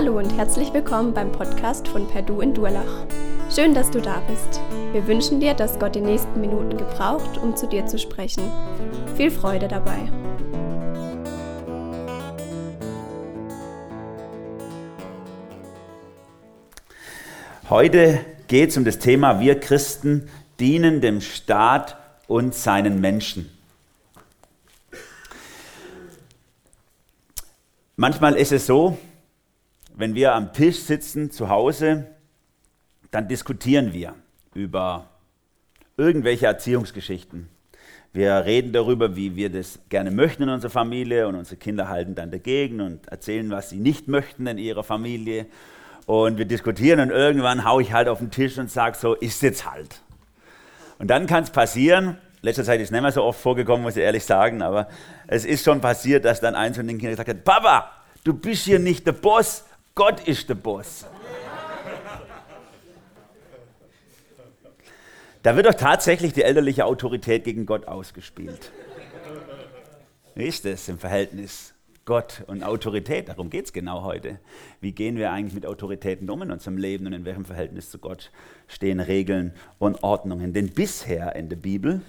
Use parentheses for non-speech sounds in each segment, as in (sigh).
Hallo und herzlich willkommen beim Podcast von Perdu in Durlach. Schön, dass du da bist. Wir wünschen dir, dass Gott die nächsten Minuten gebraucht, um zu dir zu sprechen. Viel Freude dabei. Heute geht es um das Thema, wir Christen dienen dem Staat und seinen Menschen. Manchmal ist es so, wenn wir am Tisch sitzen zu Hause, dann diskutieren wir über irgendwelche Erziehungsgeschichten. Wir reden darüber, wie wir das gerne möchten in unserer Familie und unsere Kinder halten dann dagegen und erzählen, was sie nicht möchten in ihrer Familie. Und wir diskutieren und irgendwann haue ich halt auf den Tisch und sage so, ist jetzt halt. Und dann kann es passieren, letzter Zeit ist es nicht mehr so oft vorgekommen, muss ich ehrlich sagen, aber es ist schon passiert, dass dann eins von den Kindern gesagt hat, Papa, du bist hier nicht der Boss, Gott ist der Boss. Da wird doch tatsächlich die elterliche Autorität gegen Gott ausgespielt. Wie ist das im Verhältnis Gott und Autorität? Darum geht es genau heute. Wie gehen wir eigentlich mit Autoritäten um in unserem Leben und in welchem Verhältnis zu Gott stehen Regeln und Ordnungen? Denn bisher in der Bibel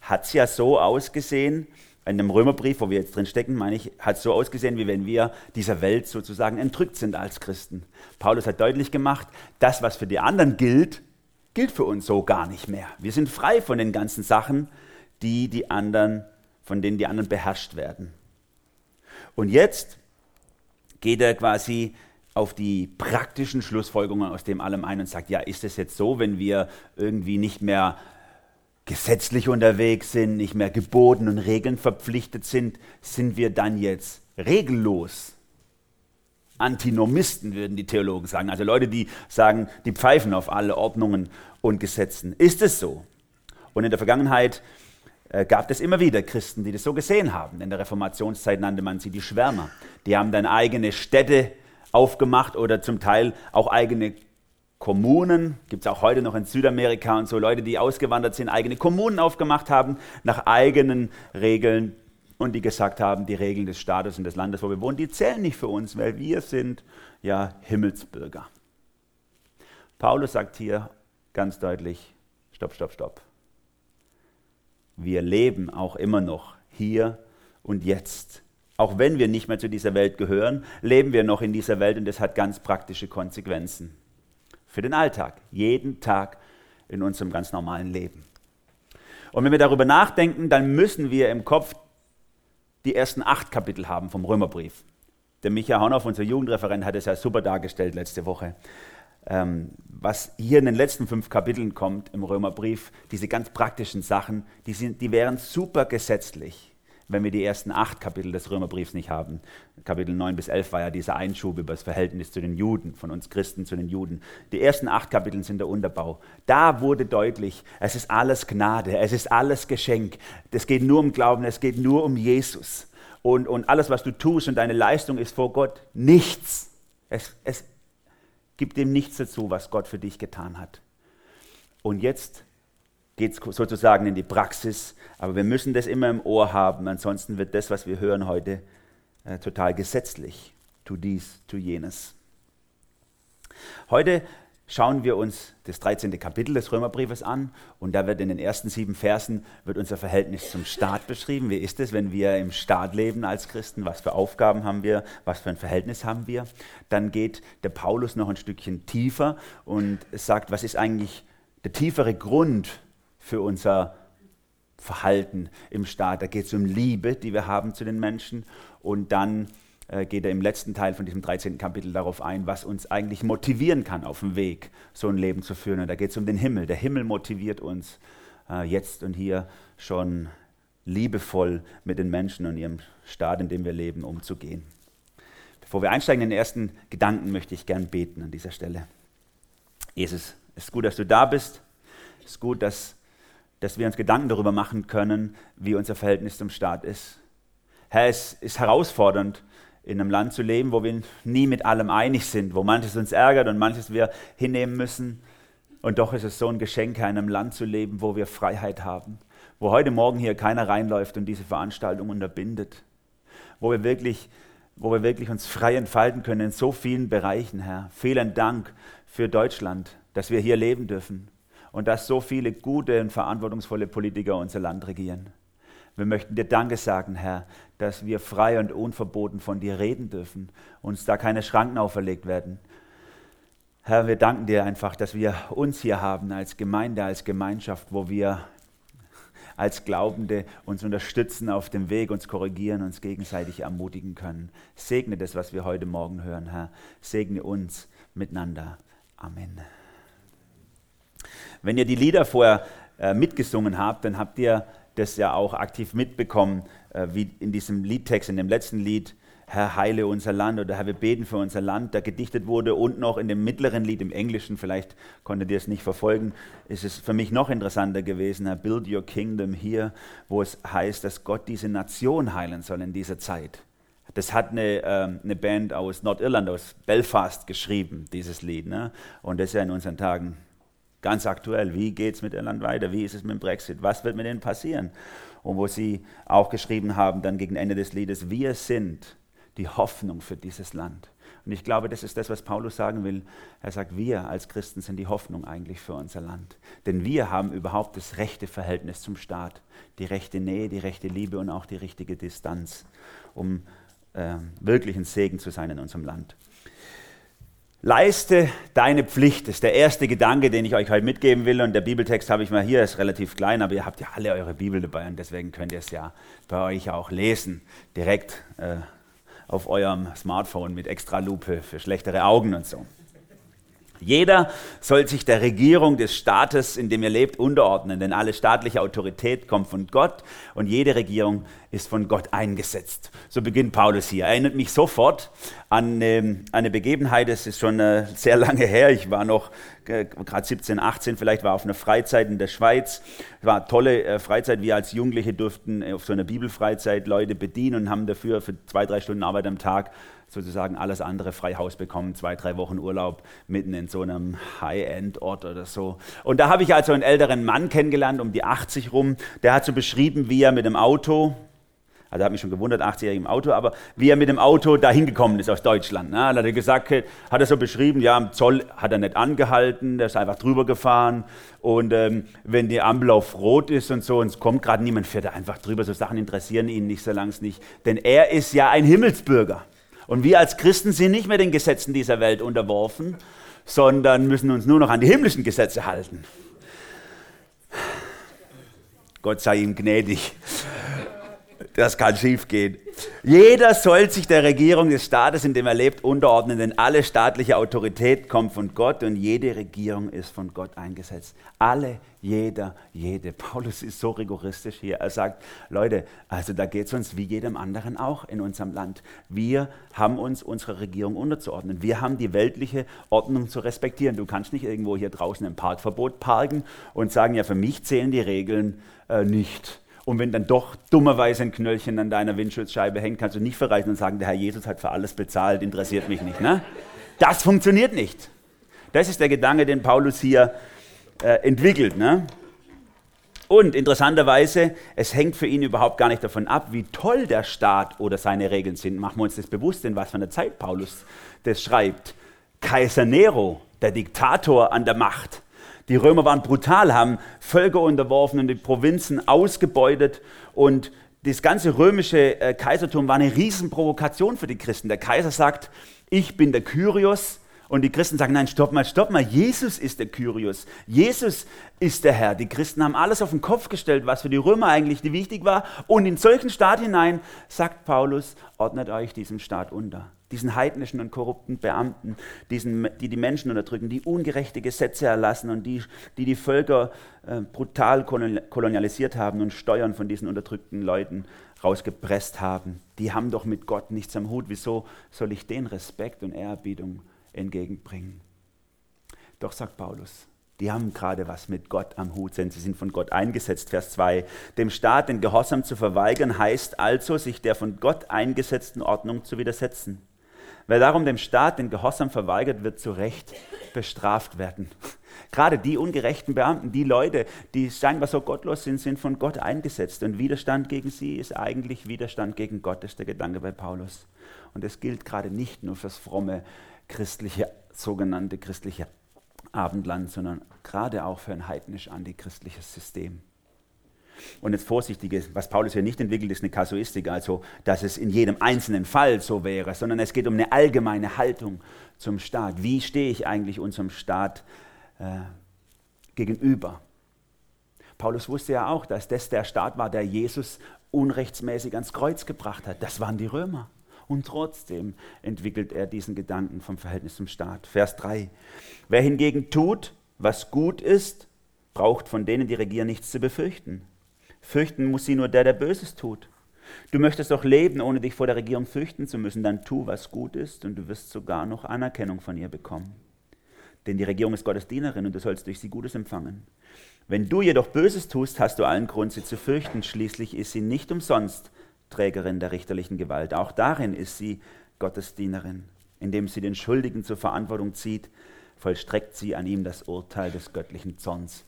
hat es ja so ausgesehen, in dem Römerbrief, wo wir jetzt drin stecken, meine ich, hat so ausgesehen, wie wenn wir dieser Welt sozusagen entrückt sind als Christen. Paulus hat deutlich gemacht, das, was für die anderen gilt, gilt für uns so gar nicht mehr. Wir sind frei von den ganzen Sachen, die die anderen, von denen die anderen beherrscht werden. Und jetzt geht er quasi auf die praktischen Schlussfolgerungen aus dem allem ein und sagt, ja, ist es jetzt so, wenn wir irgendwie nicht mehr gesetzlich unterwegs sind, nicht mehr Geboten und Regeln verpflichtet sind, sind wir dann jetzt regellos. Antinomisten würden die Theologen sagen, also Leute, die sagen, die pfeifen auf alle Ordnungen und Gesetzen. Ist es so? Und in der Vergangenheit äh, gab es immer wieder Christen, die das so gesehen haben. In der Reformationszeit nannte man sie die Schwärmer. Die haben dann eigene Städte aufgemacht oder zum Teil auch eigene Kommunen, gibt es auch heute noch in Südamerika und so, Leute, die ausgewandert sind, eigene Kommunen aufgemacht haben, nach eigenen Regeln und die gesagt haben, die Regeln des Staates und des Landes, wo wir wohnen, die zählen nicht für uns, weil wir sind ja Himmelsbürger. Paulus sagt hier ganz deutlich, stopp, stopp, stopp. Wir leben auch immer noch hier und jetzt. Auch wenn wir nicht mehr zu dieser Welt gehören, leben wir noch in dieser Welt und das hat ganz praktische Konsequenzen für den Alltag, jeden Tag in unserem ganz normalen Leben. Und wenn wir darüber nachdenken, dann müssen wir im Kopf die ersten acht Kapitel haben vom Römerbrief. Der Michael Haunoff, unser Jugendreferent, hat es ja super dargestellt letzte Woche. Ähm, was hier in den letzten fünf Kapiteln kommt im Römerbrief, diese ganz praktischen Sachen, die, sind, die wären super gesetzlich wenn wir die ersten acht Kapitel des Römerbriefs nicht haben. Kapitel 9 bis 11 war ja dieser Einschub über das Verhältnis zu den Juden, von uns Christen zu den Juden. Die ersten acht Kapitel sind der Unterbau. Da wurde deutlich, es ist alles Gnade, es ist alles Geschenk. Es geht nur um Glauben, es geht nur um Jesus. Und, und alles, was du tust und deine Leistung ist vor Gott nichts. Es, es gibt dem nichts dazu, was Gott für dich getan hat. Und jetzt geht es sozusagen in die Praxis. Aber wir müssen das immer im Ohr haben, ansonsten wird das, was wir hören heute, äh, total gesetzlich. Tu dies, tu jenes. Heute schauen wir uns das 13. Kapitel des Römerbriefes an und da wird in den ersten sieben Versen wird unser Verhältnis zum Staat beschrieben. Wie ist es, wenn wir im Staat leben als Christen? Was für Aufgaben haben wir? Was für ein Verhältnis haben wir? Dann geht der Paulus noch ein Stückchen tiefer und sagt, was ist eigentlich der tiefere Grund für unser Verhalten im Staat. Da geht es um Liebe, die wir haben zu den Menschen. Und dann äh, geht er im letzten Teil von diesem 13. Kapitel darauf ein, was uns eigentlich motivieren kann auf dem Weg, so ein Leben zu führen. Und da geht es um den Himmel. Der Himmel motiviert uns äh, jetzt und hier schon liebevoll mit den Menschen und ihrem Staat, in dem wir leben, umzugehen. Bevor wir einsteigen in den ersten Gedanken, möchte ich gern beten an dieser Stelle. Jesus, es ist gut, dass du da bist. Es ist gut, dass dass wir uns Gedanken darüber machen können, wie unser Verhältnis zum Staat ist. Herr, es ist herausfordernd, in einem Land zu leben, wo wir nie mit allem einig sind, wo manches uns ärgert und manches wir hinnehmen müssen. Und doch ist es so ein Geschenk, in einem Land zu leben, wo wir Freiheit haben, wo heute Morgen hier keiner reinläuft und diese Veranstaltung unterbindet, wo wir wirklich wo wir wirklich uns frei entfalten können in so vielen Bereichen, Herr. Vielen Dank für Deutschland, dass wir hier leben dürfen und dass so viele gute und verantwortungsvolle Politiker unser Land regieren. Wir möchten dir Danke sagen, Herr, dass wir frei und unverboten von dir reden dürfen, uns da keine Schranken auferlegt werden. Herr, wir danken dir einfach, dass wir uns hier haben als Gemeinde, als Gemeinschaft, wo wir als Glaubende uns unterstützen auf dem Weg, uns korrigieren, uns gegenseitig ermutigen können. Segne das, was wir heute Morgen hören, Herr. Segne uns miteinander. Amen. Wenn ihr die Lieder vorher äh, mitgesungen habt, dann habt ihr das ja auch aktiv mitbekommen, äh, wie in diesem Liedtext, in dem letzten Lied, Herr, heile unser Land oder Herr, wir beten für unser Land, da gedichtet wurde und noch in dem mittleren Lied im Englischen, vielleicht konntet ihr es nicht verfolgen, ist es für mich noch interessanter gewesen, Herr, build your kingdom here, wo es heißt, dass Gott diese Nation heilen soll in dieser Zeit. Das hat eine, ähm, eine Band aus Nordirland, aus Belfast geschrieben, dieses Lied. Ne? Und das ist ja in unseren Tagen ganz aktuell. Wie geht es mit Irland weiter? Wie ist es mit dem Brexit? Was wird mit denen passieren? Und wo sie auch geschrieben haben, dann gegen Ende des Liedes, wir sind die Hoffnung für dieses Land. Und ich glaube, das ist das, was Paulus sagen will. Er sagt, wir als Christen sind die Hoffnung eigentlich für unser Land. Denn wir haben überhaupt das rechte Verhältnis zum Staat, die rechte Nähe, die rechte Liebe und auch die richtige Distanz, um äh, wirklich ein Segen zu sein in unserem Land. Leiste deine Pflicht, ist der erste Gedanke, den ich euch heute mitgeben will. Und der Bibeltext habe ich mal hier, ist relativ klein, aber ihr habt ja alle eure Bibel dabei und deswegen könnt ihr es ja bei euch auch lesen, direkt äh, auf eurem Smartphone mit extra Lupe für schlechtere Augen und so. Jeder soll sich der Regierung des Staates, in dem er lebt, unterordnen, denn alle staatliche Autorität kommt von Gott und jede Regierung ist von Gott eingesetzt. So beginnt Paulus hier. Erinnert mich sofort an ähm, eine Begebenheit, das ist schon äh, sehr lange her. Ich war noch äh, gerade 17, 18, vielleicht war auf einer Freizeit in der Schweiz. Es war tolle äh, Freizeit. Wir als Jugendliche durften auf so einer Bibelfreizeit Leute bedienen und haben dafür für zwei, drei Stunden Arbeit am Tag sozusagen alles andere frei Haus bekommen, zwei, drei Wochen Urlaub mitten in so einem High-End-Ort oder so. Und da habe ich also einen älteren Mann kennengelernt, um die 80 rum, der hat so beschrieben, wie er mit dem Auto, also hat mich schon gewundert, 80-jährig im Auto, aber wie er mit dem Auto dahin gekommen ist aus Deutschland. Ne? Hat er gesagt, hat er so beschrieben, ja, am Zoll hat er nicht angehalten, der ist einfach drüber gefahren und ähm, wenn die Ampel auf Rot ist und so und es kommt gerade niemand, fährt er einfach drüber. So Sachen interessieren ihn nicht, solange es nicht, denn er ist ja ein Himmelsbürger. Und wir als Christen sind nicht mehr den Gesetzen dieser Welt unterworfen, sondern müssen uns nur noch an die himmlischen Gesetze halten. Gott sei ihm gnädig. Das kann schiefgehen. Jeder soll sich der Regierung des Staates, in dem er lebt, unterordnen, denn alle staatliche Autorität kommt von Gott und jede Regierung ist von Gott eingesetzt. Alle, jeder, jede. Paulus ist so rigoristisch hier. Er sagt, Leute, also da geht es uns wie jedem anderen auch in unserem Land. Wir haben uns unserer Regierung unterzuordnen. Wir haben die weltliche Ordnung zu respektieren. Du kannst nicht irgendwo hier draußen im Parkverbot parken und sagen, ja, für mich zählen die Regeln äh, nicht und wenn dann doch dummerweise ein Knöllchen an deiner Windschutzscheibe hängt, kannst du nicht verreichen und sagen, der Herr Jesus hat für alles bezahlt, interessiert mich nicht. Ne? Das funktioniert nicht. Das ist der Gedanke, den Paulus hier äh, entwickelt. Ne? Und interessanterweise, es hängt für ihn überhaupt gar nicht davon ab, wie toll der Staat oder seine Regeln sind. Machen wir uns das bewusst, in was für einer Zeit Paulus das schreibt. Kaiser Nero, der Diktator an der Macht, die Römer waren brutal, haben Völker unterworfen und die Provinzen ausgebeutet und das ganze römische äh, Kaisertum war eine Riesenprovokation für die Christen. Der Kaiser sagt, ich bin der Kyrios, und die Christen sagen, nein, stopp mal, stopp mal, Jesus ist der Kyrios, Jesus ist der Herr. Die Christen haben alles auf den Kopf gestellt, was für die Römer eigentlich wichtig war. Und in solchen Staat hinein, sagt Paulus, ordnet euch diesem Staat unter. Diesen heidnischen und korrupten Beamten, diesen, die die Menschen unterdrücken, die ungerechte Gesetze erlassen und die die, die Völker äh, brutal kolonialisiert haben und Steuern von diesen unterdrückten Leuten rausgepresst haben. Die haben doch mit Gott nichts am Hut. Wieso soll ich den Respekt und Ehrerbietung entgegenbringen. Doch sagt Paulus, die haben gerade was mit Gott am Hut, denn sie sind von Gott eingesetzt. Vers 2. Dem Staat den Gehorsam zu verweigern, heißt also, sich der von Gott eingesetzten Ordnung zu widersetzen. Wer darum dem Staat den Gehorsam verweigert, wird zu Recht bestraft werden. (laughs) Gerade die ungerechten Beamten, die Leute, die scheinbar so gottlos sind, sind von Gott eingesetzt. Und Widerstand gegen sie ist eigentlich Widerstand gegen Gott, ist der Gedanke bei Paulus. Und das gilt gerade nicht nur fürs fromme christliche, sogenannte christliche Abendland, sondern gerade auch für ein heidnisch-antichristliches System. Und jetzt vorsichtig, was Paulus hier nicht entwickelt, ist eine Kasuistik, also dass es in jedem einzelnen Fall so wäre, sondern es geht um eine allgemeine Haltung zum Staat. Wie stehe ich eigentlich unserem Staat äh, gegenüber? Paulus wusste ja auch, dass das der Staat war, der Jesus unrechtsmäßig ans Kreuz gebracht hat. Das waren die Römer. Und trotzdem entwickelt er diesen Gedanken vom Verhältnis zum Staat. Vers 3. Wer hingegen tut, was gut ist, braucht von denen, die regieren, nichts zu befürchten. Fürchten muss sie nur der, der Böses tut. Du möchtest doch leben, ohne dich vor der Regierung fürchten zu müssen. Dann tu, was gut ist, und du wirst sogar noch Anerkennung von ihr bekommen. Denn die Regierung ist Gottes Dienerin und du sollst durch sie Gutes empfangen. Wenn du jedoch Böses tust, hast du allen Grund, sie zu fürchten. Schließlich ist sie nicht umsonst Trägerin der richterlichen Gewalt. Auch darin ist sie Gottes Dienerin. Indem sie den Schuldigen zur Verantwortung zieht, vollstreckt sie an ihm das Urteil des göttlichen Zorns.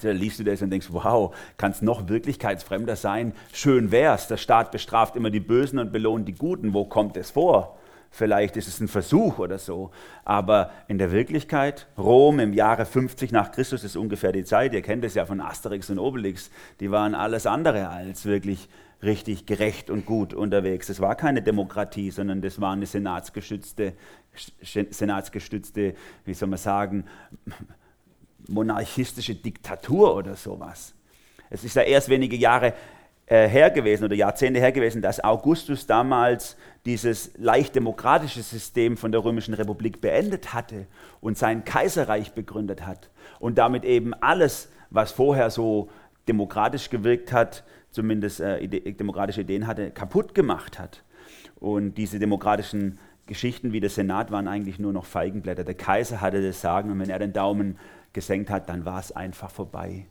Da liest du das und denkst, wow, kann es noch wirklichkeitsfremder sein? Schön wär's, der Staat bestraft immer die Bösen und belohnt die Guten. Wo kommt es vor? Vielleicht ist es ein Versuch oder so. Aber in der Wirklichkeit, Rom im Jahre 50 nach Christus ist ungefähr die Zeit, ihr kennt es ja von Asterix und Obelix, die waren alles andere als wirklich richtig gerecht und gut unterwegs. Es war keine Demokratie, sondern das war eine senatsgestützte, senatsgestützte wie soll man sagen, monarchistische Diktatur oder sowas. Es ist ja erst wenige Jahre äh, her gewesen oder Jahrzehnte her gewesen, dass Augustus damals dieses leicht demokratische System von der Römischen Republik beendet hatte und sein Kaiserreich begründet hat und damit eben alles, was vorher so demokratisch gewirkt hat, zumindest äh, demokratische Ideen hatte, kaputt gemacht hat. Und diese demokratischen Geschichten wie der Senat waren eigentlich nur noch Feigenblätter. Der Kaiser hatte das Sagen und wenn er den Daumen gesenkt hat, dann war es einfach vorbei.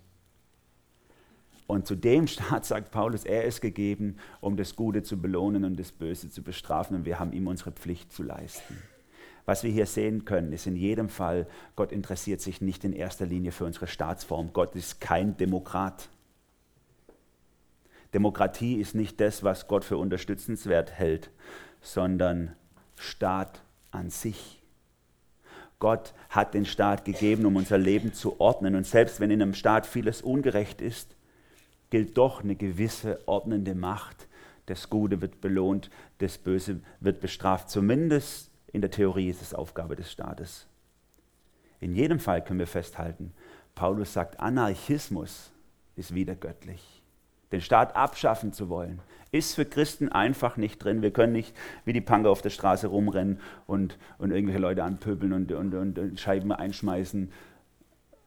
Und zu dem Staat sagt Paulus, er ist gegeben, um das Gute zu belohnen und das Böse zu bestrafen. Und wir haben ihm unsere Pflicht zu leisten. Was wir hier sehen können, ist in jedem Fall, Gott interessiert sich nicht in erster Linie für unsere Staatsform. Gott ist kein Demokrat. Demokratie ist nicht das, was Gott für unterstützenswert hält, sondern Staat an sich. Gott hat den Staat gegeben, um unser Leben zu ordnen. Und selbst wenn in einem Staat vieles ungerecht ist, gilt doch eine gewisse ordnende Macht. Das Gute wird belohnt, das Böse wird bestraft. Zumindest in der Theorie ist es Aufgabe des Staates. In jedem Fall können wir festhalten, Paulus sagt, Anarchismus ist wieder göttlich den Staat abschaffen zu wollen, ist für Christen einfach nicht drin. Wir können nicht wie die Punker auf der Straße rumrennen und, und irgendwelche Leute anpöbeln und, und, und Scheiben einschmeißen,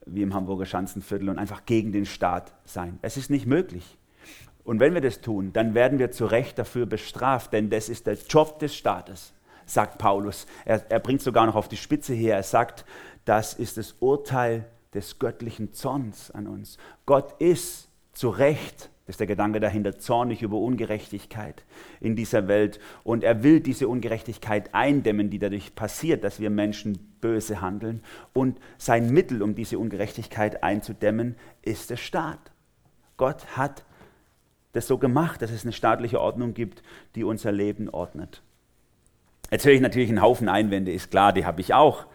wie im Hamburger Schanzenviertel, und einfach gegen den Staat sein. Es ist nicht möglich. Und wenn wir das tun, dann werden wir zu Recht dafür bestraft, denn das ist der Job des Staates, sagt Paulus. Er, er bringt sogar noch auf die Spitze her. Er sagt, das ist das Urteil des göttlichen Zorns an uns. Gott ist zu Recht das ist der Gedanke dahinter, zornig über Ungerechtigkeit in dieser Welt. Und er will diese Ungerechtigkeit eindämmen, die dadurch passiert, dass wir Menschen böse handeln. Und sein Mittel, um diese Ungerechtigkeit einzudämmen, ist der Staat. Gott hat das so gemacht, dass es eine staatliche Ordnung gibt, die unser Leben ordnet. Jetzt höre ich natürlich einen Haufen Einwände, ist klar, die habe ich auch.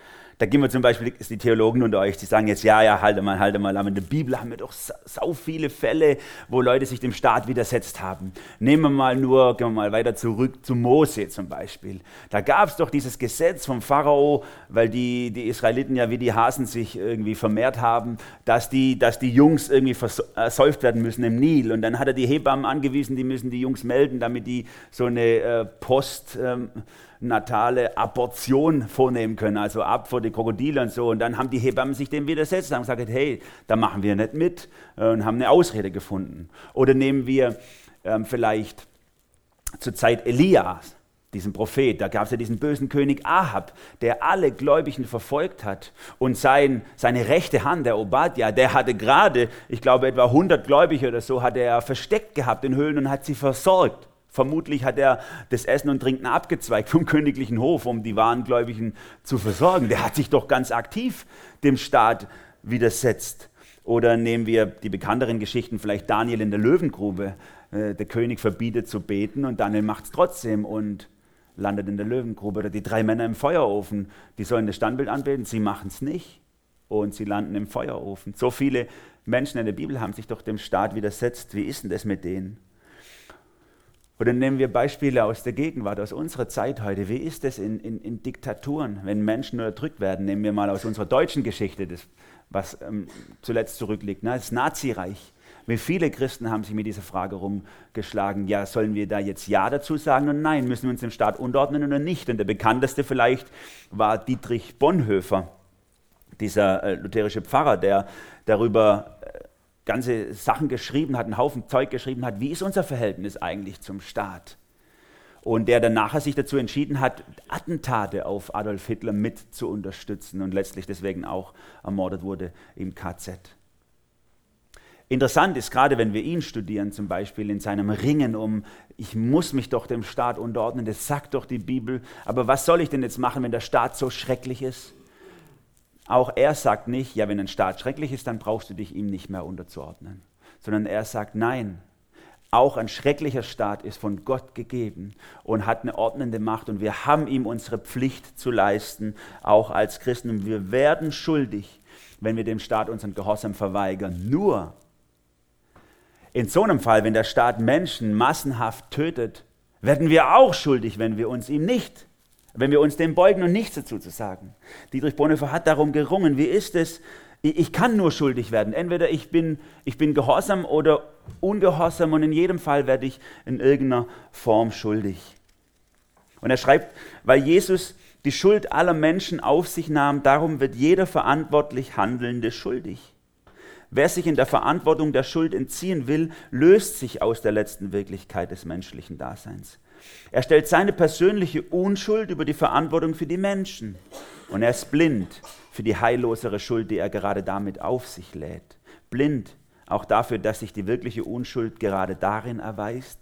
Da gehen wir zum Beispiel, die Theologen unter euch, die sagen jetzt, ja, ja, halte mal, halte mal, aber in der Bibel haben wir doch so viele Fälle, wo Leute sich dem Staat widersetzt haben. Nehmen wir mal nur, gehen wir mal weiter zurück zu Mose zum Beispiel. Da gab es doch dieses Gesetz vom Pharao, weil die, die Israeliten ja wie die Hasen sich irgendwie vermehrt haben, dass die, dass die Jungs irgendwie versäuft werden müssen im Nil. Und dann hat er die Hebammen angewiesen, die müssen die Jungs melden, damit die so eine äh, Post... Ähm, natale Abortion vornehmen können, also ab vor die Krokodile und so. Und dann haben die Hebammen sich dem widersetzt und haben gesagt, hey, da machen wir nicht mit äh, und haben eine Ausrede gefunden. Oder nehmen wir ähm, vielleicht zur Zeit Elias, diesen Prophet, da gab es ja diesen bösen König Ahab, der alle Gläubigen verfolgt hat. Und sein, seine rechte Hand, der Obadja, der hatte gerade, ich glaube etwa 100 Gläubige oder so, hat er versteckt gehabt in Höhlen und hat sie versorgt. Vermutlich hat er das Essen und Trinken abgezweigt vom (laughs) königlichen Hof, um die Warengläubigen zu versorgen. Der hat sich doch ganz aktiv dem Staat widersetzt. Oder nehmen wir die bekannteren Geschichten, vielleicht Daniel in der Löwengrube. Äh, der König verbietet zu beten und Daniel macht es trotzdem. Und landet in der Löwengrube. Oder die drei Männer im Feuerofen, die sollen das Standbild anbeten, sie machen es nicht. Und sie landen im Feuerofen. So viele Menschen in der Bibel haben sich doch dem Staat widersetzt. Wie ist denn das mit denen? Oder nehmen wir Beispiele aus der Gegenwart, aus unserer Zeit heute. Wie ist es in, in, in, Diktaturen, wenn Menschen unterdrückt werden? Nehmen wir mal aus unserer deutschen Geschichte, das, was ähm, zuletzt zurückliegt, ne? das Nazireich. Wie viele Christen haben sich mit dieser Frage rumgeschlagen, ja, sollen wir da jetzt Ja dazu sagen und nein, müssen wir uns dem Staat unterordnen oder nicht? Und der bekannteste vielleicht war Dietrich Bonhoeffer, dieser äh, lutherische Pfarrer, der darüber ganze Sachen geschrieben hat, einen Haufen Zeug geschrieben hat, wie ist unser Verhältnis eigentlich zum Staat? Und der dann nachher sich dazu entschieden hat, Attentate auf Adolf Hitler mit zu unterstützen und letztlich deswegen auch ermordet wurde im KZ. Interessant ist gerade, wenn wir ihn studieren, zum Beispiel in seinem Ringen um, ich muss mich doch dem Staat unterordnen, das sagt doch die Bibel, aber was soll ich denn jetzt machen, wenn der Staat so schrecklich ist? Auch er sagt nicht, ja, wenn ein Staat schrecklich ist, dann brauchst du dich ihm nicht mehr unterzuordnen, sondern er sagt, nein, auch ein schrecklicher Staat ist von Gott gegeben und hat eine ordnende Macht und wir haben ihm unsere Pflicht zu leisten, auch als Christen. Und wir werden schuldig, wenn wir dem Staat unseren Gehorsam verweigern. Nur in so einem Fall, wenn der Staat Menschen massenhaft tötet, werden wir auch schuldig, wenn wir uns ihm nicht wenn wir uns dem beugen und nichts dazu zu sagen. Dietrich Bonhoeffer hat darum gerungen, wie ist es, ich kann nur schuldig werden. Entweder ich bin, ich bin gehorsam oder ungehorsam und in jedem Fall werde ich in irgendeiner Form schuldig. Und er schreibt, weil Jesus die Schuld aller Menschen auf sich nahm, darum wird jeder verantwortlich Handelnde schuldig. Wer sich in der Verantwortung der Schuld entziehen will, löst sich aus der letzten Wirklichkeit des menschlichen Daseins. Er stellt seine persönliche Unschuld über die Verantwortung für die Menschen. Und er ist blind für die heillosere Schuld, die er gerade damit auf sich lädt. Blind auch dafür, dass sich die wirkliche Unschuld gerade darin erweist,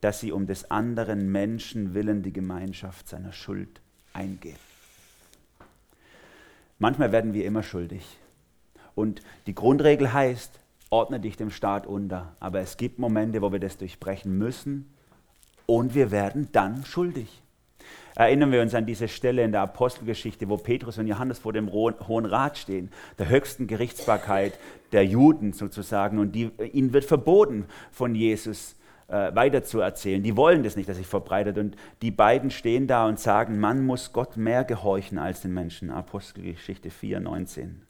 dass sie um des anderen Menschen willen die Gemeinschaft seiner Schuld eingeht. Manchmal werden wir immer schuldig. Und die Grundregel heißt, ordne dich dem Staat unter. Aber es gibt Momente, wo wir das durchbrechen müssen und wir werden dann schuldig. Erinnern wir uns an diese Stelle in der Apostelgeschichte, wo Petrus und Johannes vor dem Hohen Rat stehen, der höchsten Gerichtsbarkeit der Juden sozusagen. Und die, ihnen wird verboten, von Jesus äh, weiterzuerzählen. Die wollen das nicht, dass sich verbreitet. Und die beiden stehen da und sagen, man muss Gott mehr gehorchen als den Menschen. Apostelgeschichte 4, 19.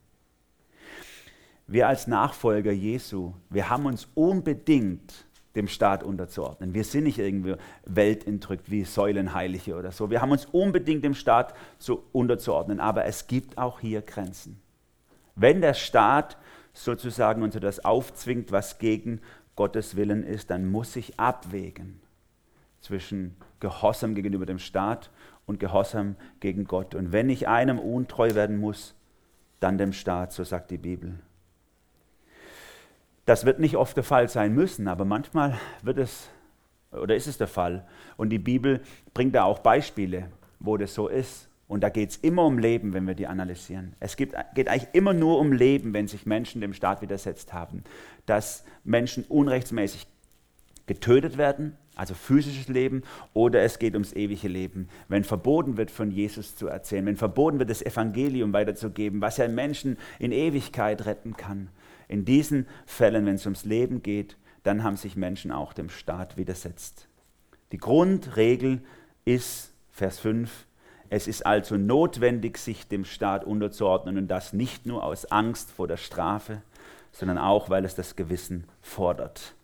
Wir als Nachfolger Jesu, wir haben uns unbedingt dem Staat unterzuordnen. Wir sind nicht irgendwie weltentrückt wie Säulenheilige oder so. Wir haben uns unbedingt dem Staat zu unterzuordnen, aber es gibt auch hier Grenzen. Wenn der Staat sozusagen uns das aufzwingt, was gegen Gottes Willen ist, dann muss ich abwägen zwischen Gehorsam gegenüber dem Staat und Gehorsam gegen Gott. Und wenn ich einem untreu werden muss, dann dem Staat, so sagt die Bibel. Das wird nicht oft der Fall sein müssen, aber manchmal wird es oder ist es der Fall. Und die Bibel bringt da auch Beispiele, wo das so ist. Und da geht es immer um Leben, wenn wir die analysieren. Es gibt, geht eigentlich immer nur um Leben, wenn sich Menschen dem Staat widersetzt haben. Dass Menschen unrechtsmäßig getötet werden, also physisches Leben, oder es geht ums ewige Leben. Wenn verboten wird, von Jesus zu erzählen, wenn verboten wird, das Evangelium weiterzugeben, was ja Menschen in Ewigkeit retten kann. In diesen Fällen, wenn es ums Leben geht, dann haben sich Menschen auch dem Staat widersetzt. Die Grundregel ist, Vers 5, es ist also notwendig, sich dem Staat unterzuordnen und das nicht nur aus Angst vor der Strafe, sondern auch, weil es das Gewissen fordert.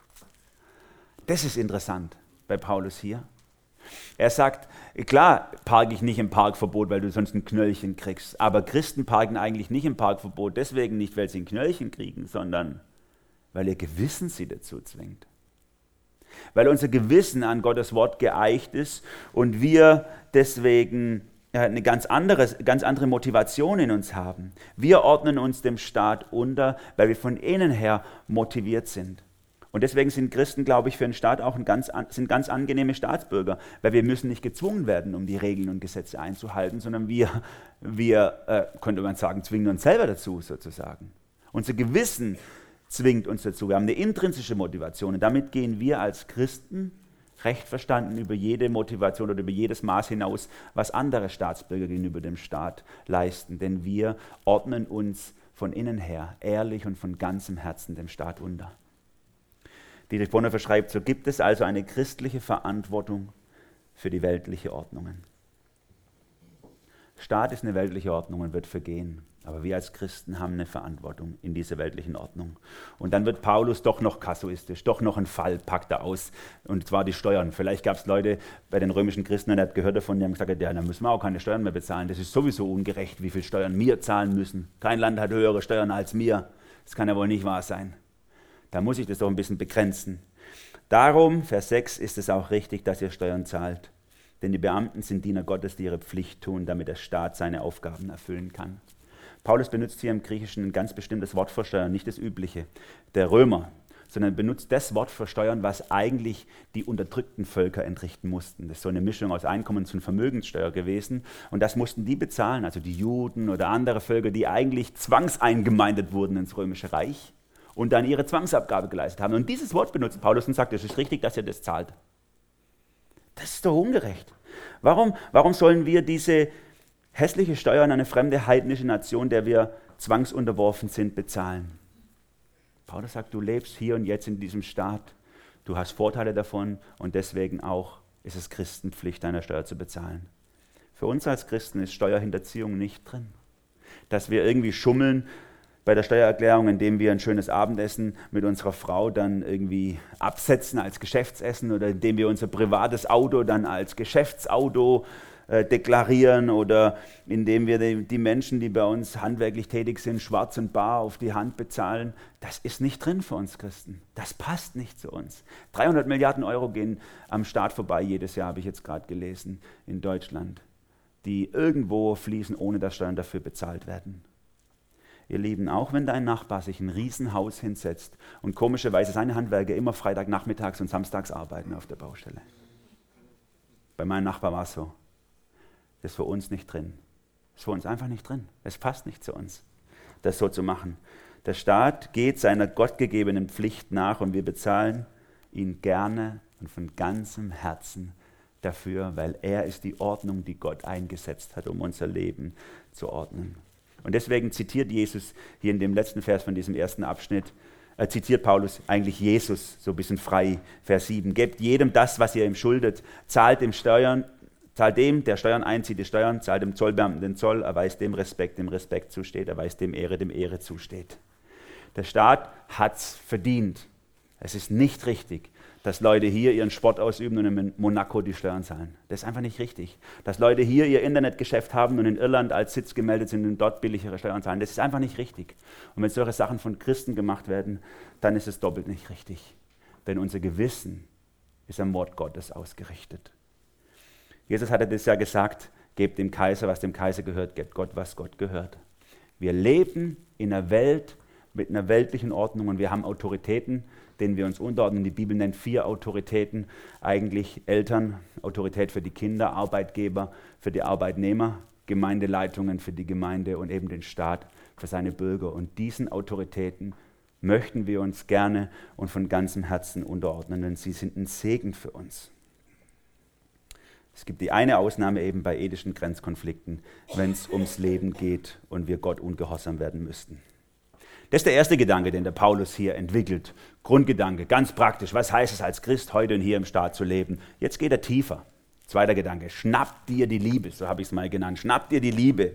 Das ist interessant bei Paulus hier. Er sagt, klar parke ich nicht im Parkverbot, weil du sonst ein Knöllchen kriegst. Aber Christen parken eigentlich nicht im Parkverbot, deswegen nicht, weil sie ein Knöllchen kriegen, sondern weil ihr Gewissen sie dazu zwingt. Weil unser Gewissen an Gottes Wort geeicht ist und wir deswegen eine ganz andere, ganz andere Motivation in uns haben. Wir ordnen uns dem Staat unter, weil wir von innen her motiviert sind. Und deswegen sind Christen, glaube ich, für den Staat auch ein ganz, sind ganz angenehme Staatsbürger, weil wir müssen nicht gezwungen werden, um die Regeln und Gesetze einzuhalten, sondern wir, wir äh, könnte man sagen, zwingen uns selber dazu sozusagen. Unser Gewissen zwingt uns dazu. Wir haben eine intrinsische Motivation und damit gehen wir als Christen Recht verstanden über jede Motivation oder über jedes Maß hinaus, was andere Staatsbürger gegenüber dem Staat leisten. Denn wir ordnen uns von innen her ehrlich und von ganzem Herzen dem Staat unter. Dietrich Bonhoeffer schreibt, so gibt es also eine christliche Verantwortung für die weltliche Ordnungen. Staat ist eine weltliche Ordnung und wird vergehen. Aber wir als Christen haben eine Verantwortung in dieser weltlichen Ordnung. Und dann wird Paulus doch noch kasuistisch, doch noch einen Fall packt er aus, und zwar die Steuern. Vielleicht gab es Leute bei den römischen Christen, und er hat gehört davon, die haben gesagt, ja, dann müssen wir auch keine Steuern mehr bezahlen. Das ist sowieso ungerecht, wie viel Steuern wir zahlen müssen. Kein Land hat höhere Steuern als wir. Das kann ja wohl nicht wahr sein. Da muss ich das doch ein bisschen begrenzen. Darum, Vers 6, ist es auch richtig, dass ihr Steuern zahlt. Denn die Beamten sind Diener Gottes, die ihre Pflicht tun, damit der Staat seine Aufgaben erfüllen kann. Paulus benutzt hier im Griechischen ein ganz bestimmtes Wort für Steuern, nicht das übliche der Römer, sondern benutzt das Wort für Steuern, was eigentlich die unterdrückten Völker entrichten mussten. Das ist so eine Mischung aus Einkommens- und Vermögenssteuer gewesen. Und das mussten die bezahlen, also die Juden oder andere Völker, die eigentlich zwangseingemeindet wurden ins Römische Reich und dann ihre Zwangsabgabe geleistet haben. Und dieses Wort benutzt Paulus und sagt, es ist richtig, dass ihr das zahlt. Das ist doch ungerecht. Warum, warum sollen wir diese hässliche Steuer an eine fremde heidnische Nation, der wir zwangsunterworfen sind, bezahlen. Paulus sagt, du lebst hier und jetzt in diesem Staat, du hast Vorteile davon und deswegen auch ist es Christenpflicht, deine Steuer zu bezahlen. Für uns als Christen ist Steuerhinterziehung nicht drin. Dass wir irgendwie schummeln bei der Steuererklärung, indem wir ein schönes Abendessen mit unserer Frau dann irgendwie absetzen als Geschäftsessen oder indem wir unser privates Auto dann als Geschäftsauto äh, deklarieren oder indem wir die, die Menschen, die bei uns handwerklich tätig sind, schwarz und bar auf die Hand bezahlen. Das ist nicht drin für uns Christen. Das passt nicht zu uns. 300 Milliarden Euro gehen am Staat vorbei jedes Jahr, habe ich jetzt gerade gelesen, in Deutschland, die irgendwo fließen, ohne dass Steuern dafür bezahlt werden. Ihr Lieben, auch wenn dein Nachbar sich ein Riesenhaus hinsetzt und komischerweise seine Handwerker immer Freitagnachmittags und Samstags arbeiten auf der Baustelle. Bei meinem Nachbar war es so. Das ist für uns nicht drin. Das ist für uns einfach nicht drin. Es passt nicht zu uns, das so zu machen. Der Staat geht seiner gottgegebenen Pflicht nach und wir bezahlen ihn gerne und von ganzem Herzen dafür, weil er ist die Ordnung, die Gott eingesetzt hat, um unser Leben zu ordnen. Und deswegen zitiert Jesus hier in dem letzten Vers von diesem ersten Abschnitt, äh, zitiert Paulus eigentlich Jesus so ein bisschen frei, Vers 7. Gebt jedem das, was ihr ihm schuldet, zahlt ihm Steuern, Zahlt dem, der Steuern einzieht, die Steuern, zahlt dem Zollbeamten den Zoll, erweist dem Respekt, dem Respekt zusteht, erweist dem Ehre, dem Ehre zusteht. Der Staat hat es verdient. Es ist nicht richtig, dass Leute hier ihren Sport ausüben und in Monaco die Steuern zahlen. Das ist einfach nicht richtig. Dass Leute hier ihr Internetgeschäft haben und in Irland als Sitz gemeldet sind und dort billigere Steuern zahlen. Das ist einfach nicht richtig. Und wenn solche Sachen von Christen gemacht werden, dann ist es doppelt nicht richtig. Denn unser Gewissen ist am Wort Gottes ausgerichtet. Jesus hatte das ja gesagt, gebt dem Kaiser, was dem Kaiser gehört, gebt Gott, was Gott gehört. Wir leben in einer Welt mit einer weltlichen Ordnung und wir haben Autoritäten, denen wir uns unterordnen. Die Bibel nennt vier Autoritäten, eigentlich Eltern, Autorität für die Kinder, Arbeitgeber für die Arbeitnehmer, Gemeindeleitungen für die Gemeinde und eben den Staat für seine Bürger. Und diesen Autoritäten möchten wir uns gerne und von ganzem Herzen unterordnen, denn sie sind ein Segen für uns. Es gibt die eine Ausnahme eben bei ethischen Grenzkonflikten, wenn es ums Leben geht und wir Gott ungehorsam werden müssten. Das ist der erste Gedanke, den der Paulus hier entwickelt. Grundgedanke, ganz praktisch. Was heißt es als Christ heute und hier im Staat zu leben? Jetzt geht er tiefer. Zweiter Gedanke, schnapp dir die Liebe, so habe ich es mal genannt. Schnapp dir die Liebe.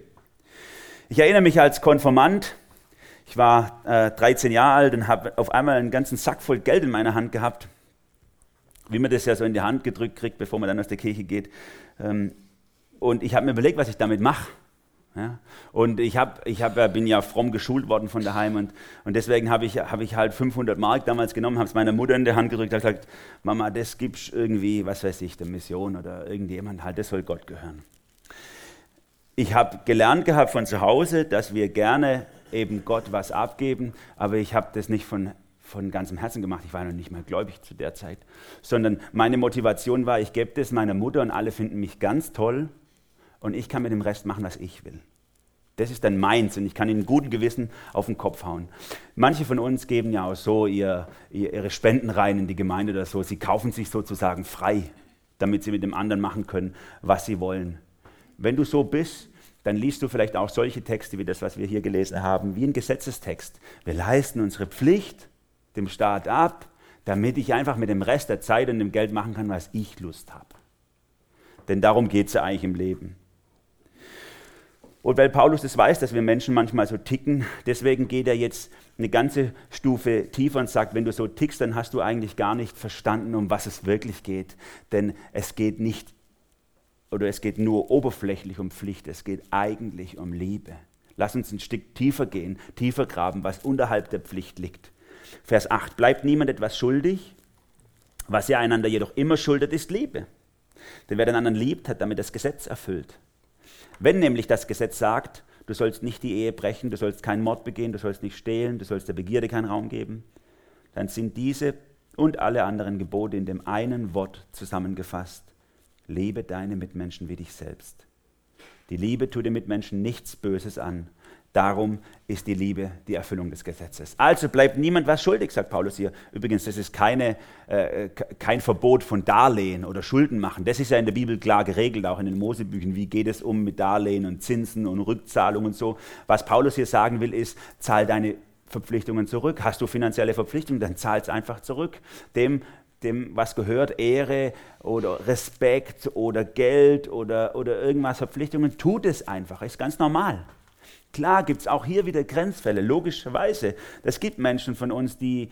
Ich erinnere mich als Konformant, ich war äh, 13 Jahre alt und habe auf einmal einen ganzen Sack voll Geld in meiner Hand gehabt wie man das ja so in die Hand gedrückt kriegt, bevor man dann aus der Kirche geht. Ähm, und ich habe mir überlegt, was ich damit mache. Ja? Und ich, hab, ich hab, bin ja fromm geschult worden von daheim und, und deswegen habe ich, hab ich halt 500 Mark damals genommen, habe es meiner Mutter in die Hand gedrückt und gesagt, Mama, das gibst irgendwie, was weiß ich, der Mission oder irgendjemand halt, das soll Gott gehören. Ich habe gelernt gehabt von zu Hause, dass wir gerne eben Gott was abgeben, aber ich habe das nicht von von ganzem Herzen gemacht. Ich war noch nicht mal gläubig zu der Zeit, sondern meine Motivation war, ich gebe das meiner Mutter und alle finden mich ganz toll und ich kann mit dem Rest machen, was ich will. Das ist dann meins und ich kann ihnen guten Gewissen auf den Kopf hauen. Manche von uns geben ja auch so ihr, ihre Spenden rein in die Gemeinde oder so. Sie kaufen sich sozusagen frei, damit sie mit dem anderen machen können, was sie wollen. Wenn du so bist, dann liest du vielleicht auch solche Texte wie das, was wir hier gelesen haben, wie ein Gesetzestext. Wir leisten unsere Pflicht dem Staat ab, damit ich einfach mit dem Rest der Zeit und dem Geld machen kann, was ich Lust habe. Denn darum geht es ja eigentlich im Leben. Und weil Paulus das weiß, dass wir Menschen manchmal so ticken, deswegen geht er jetzt eine ganze Stufe tiefer und sagt, wenn du so tickst, dann hast du eigentlich gar nicht verstanden, um was es wirklich geht. Denn es geht nicht, oder es geht nur oberflächlich um Pflicht, es geht eigentlich um Liebe. Lass uns ein Stück tiefer gehen, tiefer graben, was unterhalb der Pflicht liegt. Vers 8, bleibt niemand etwas schuldig, was ihr einander jedoch immer schuldet, ist Liebe. Denn wer den anderen liebt, hat damit das Gesetz erfüllt. Wenn nämlich das Gesetz sagt, du sollst nicht die Ehe brechen, du sollst keinen Mord begehen, du sollst nicht stehlen, du sollst der Begierde keinen Raum geben, dann sind diese und alle anderen Gebote in dem einen Wort zusammengefasst. Liebe deine Mitmenschen wie dich selbst. Die Liebe tut den Mitmenschen nichts Böses an Darum ist die Liebe die Erfüllung des Gesetzes. Also bleibt niemand was schuldig, sagt Paulus hier. Übrigens, das ist keine, äh, kein Verbot von Darlehen oder Schulden machen. Das ist ja in der Bibel klar geregelt, auch in den Mosebüchern. Wie geht es um mit Darlehen und Zinsen und Rückzahlungen und so. Was Paulus hier sagen will, ist, zahl deine Verpflichtungen zurück. Hast du finanzielle Verpflichtungen, dann zahl es einfach zurück. Dem, dem, was gehört, Ehre oder Respekt oder Geld oder, oder irgendwas, Verpflichtungen, tut es einfach. Ist ganz normal. Klar gibt es auch hier wieder Grenzfälle, logischerweise. Es gibt Menschen von uns, die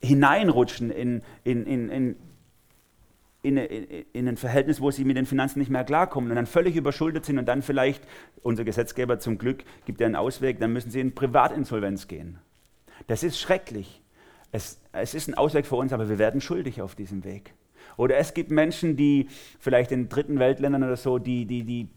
hineinrutschen in, in, in, in, in, in ein Verhältnis, wo sie mit den Finanzen nicht mehr klarkommen und dann völlig überschuldet sind und dann vielleicht, unser Gesetzgeber zum Glück gibt ja einen Ausweg, dann müssen sie in Privatinsolvenz gehen. Das ist schrecklich. Es, es ist ein Ausweg für uns, aber wir werden schuldig auf diesem Weg. Oder es gibt Menschen, die vielleicht in dritten Weltländern oder so, die, die, die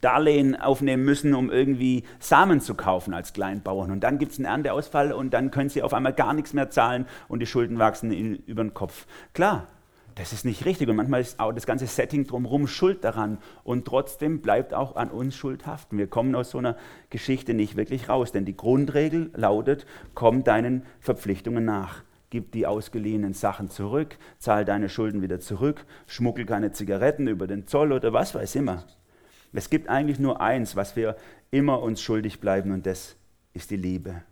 Darlehen aufnehmen müssen, um irgendwie Samen zu kaufen als Kleinbauern. Und dann gibt es einen Ernteausfall und dann können sie auf einmal gar nichts mehr zahlen und die Schulden wachsen in, über den Kopf. Klar, das ist nicht richtig und manchmal ist auch das ganze Setting drumherum schuld daran und trotzdem bleibt auch an uns Schuld haften. Wir kommen aus so einer Geschichte nicht wirklich raus, denn die Grundregel lautet, komm deinen Verpflichtungen nach. Gib die ausgeliehenen Sachen zurück, zahl deine Schulden wieder zurück, schmuggel keine Zigaretten über den Zoll oder was weiß immer. Es gibt eigentlich nur eins, was wir immer uns schuldig bleiben, und das ist die Liebe.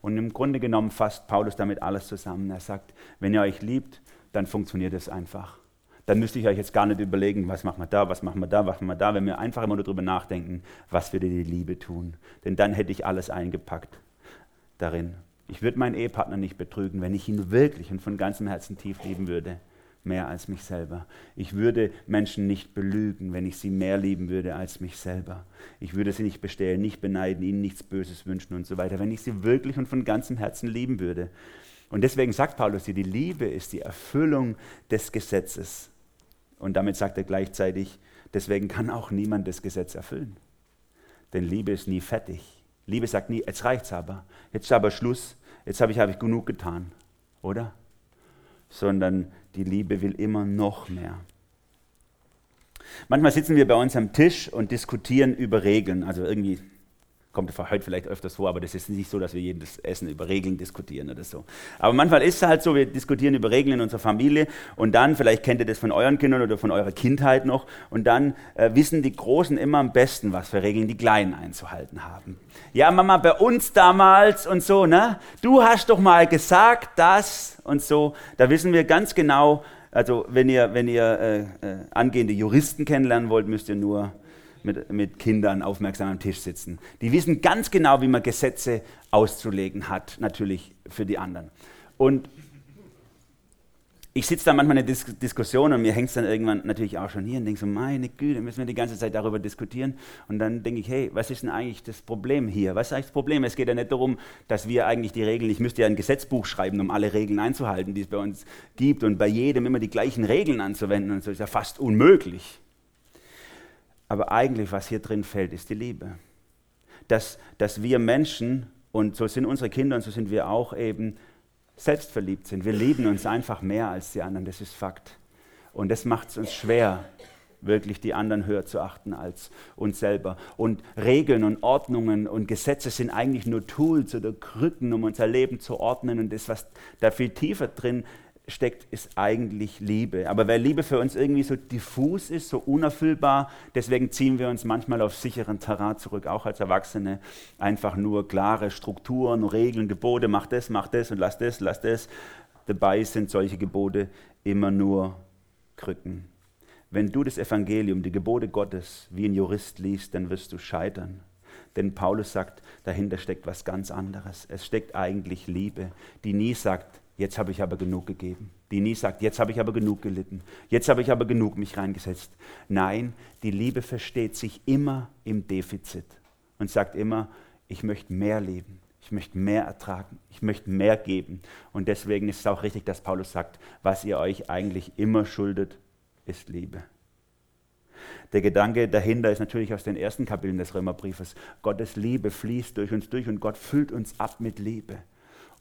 Und im Grunde genommen fasst Paulus damit alles zusammen. Er sagt, wenn ihr euch liebt, dann funktioniert es einfach. Dann müsste ich euch jetzt gar nicht überlegen, was machen wir da, was machen wir da, was machen wir da, wenn wir einfach immer nur darüber nachdenken, was wir die Liebe tun. Denn dann hätte ich alles eingepackt darin. Ich würde meinen Ehepartner nicht betrügen, wenn ich ihn wirklich und von ganzem Herzen tief lieben würde mehr als mich selber. Ich würde Menschen nicht belügen, wenn ich sie mehr lieben würde als mich selber. Ich würde sie nicht bestehlen, nicht beneiden, ihnen nichts Böses wünschen und so weiter, wenn ich sie wirklich und von ganzem Herzen lieben würde. Und deswegen sagt Paulus hier, die Liebe ist die Erfüllung des Gesetzes. Und damit sagt er gleichzeitig, deswegen kann auch niemand das Gesetz erfüllen. Denn Liebe ist nie fertig. Liebe sagt nie, jetzt reicht's aber, jetzt ist aber Schluss, jetzt habe ich, hab ich genug getan, oder? Sondern die Liebe will immer noch mehr. Manchmal sitzen wir bei uns am Tisch und diskutieren über Regeln. Also irgendwie kommt heute vielleicht öfters vor, aber das ist nicht so, dass wir jedes Essen über Regeln diskutieren oder so. Aber manchmal ist es halt so, wir diskutieren über Regeln in unserer Familie und dann, vielleicht kennt ihr das von euren Kindern oder von eurer Kindheit noch, und dann äh, wissen die Großen immer am besten, was für Regeln die Kleinen einzuhalten haben. Ja, Mama, bei uns damals und so, ne? Du hast doch mal gesagt, das und so. Da wissen wir ganz genau, also wenn ihr, wenn ihr äh, äh, angehende Juristen kennenlernen wollt, müsst ihr nur mit, mit Kindern aufmerksam am Tisch sitzen. Die wissen ganz genau, wie man Gesetze auszulegen hat, natürlich für die anderen. Und ich sitze da manchmal in der Dis Diskussion und mir hängt es dann irgendwann natürlich auch schon hier und denke so, meine Güte, müssen wir die ganze Zeit darüber diskutieren. Und dann denke ich, hey, was ist denn eigentlich das Problem hier? Was ist eigentlich das Problem? Es geht ja nicht darum, dass wir eigentlich die Regeln, ich müsste ja ein Gesetzbuch schreiben, um alle Regeln einzuhalten, die es bei uns gibt und bei jedem immer die gleichen Regeln anzuwenden und so ist ja fast unmöglich. Aber eigentlich, was hier drin fällt, ist die Liebe. Dass, dass wir Menschen, und so sind unsere Kinder und so sind wir auch eben, selbstverliebt sind. Wir lieben uns einfach mehr als die anderen, das ist Fakt. Und das macht es uns schwer, wirklich die anderen höher zu achten als uns selber. Und Regeln und Ordnungen und Gesetze sind eigentlich nur Tools oder Krücken, um unser Leben zu ordnen. Und das, was da viel tiefer drin steckt, ist eigentlich Liebe. Aber weil Liebe für uns irgendwie so diffus ist, so unerfüllbar, deswegen ziehen wir uns manchmal auf sicheren Terrain zurück, auch als Erwachsene. Einfach nur klare Strukturen, Regeln, Gebote, mach das, mach das und lass das, lass das. Dabei sind solche Gebote immer nur Krücken. Wenn du das Evangelium, die Gebote Gottes wie ein Jurist liest, dann wirst du scheitern. Denn Paulus sagt, dahinter steckt was ganz anderes. Es steckt eigentlich Liebe, die nie sagt, jetzt habe ich aber genug gegeben. Die nie sagt, jetzt habe ich aber genug gelitten. Jetzt habe ich aber genug mich reingesetzt. Nein, die Liebe versteht sich immer im Defizit und sagt immer, ich möchte mehr leben. Ich möchte mehr ertragen. Ich möchte mehr geben. Und deswegen ist es auch richtig, dass Paulus sagt, was ihr euch eigentlich immer schuldet, ist Liebe. Der Gedanke dahinter ist natürlich aus den ersten Kapiteln des Römerbriefes. Gottes Liebe fließt durch uns durch und Gott füllt uns ab mit Liebe.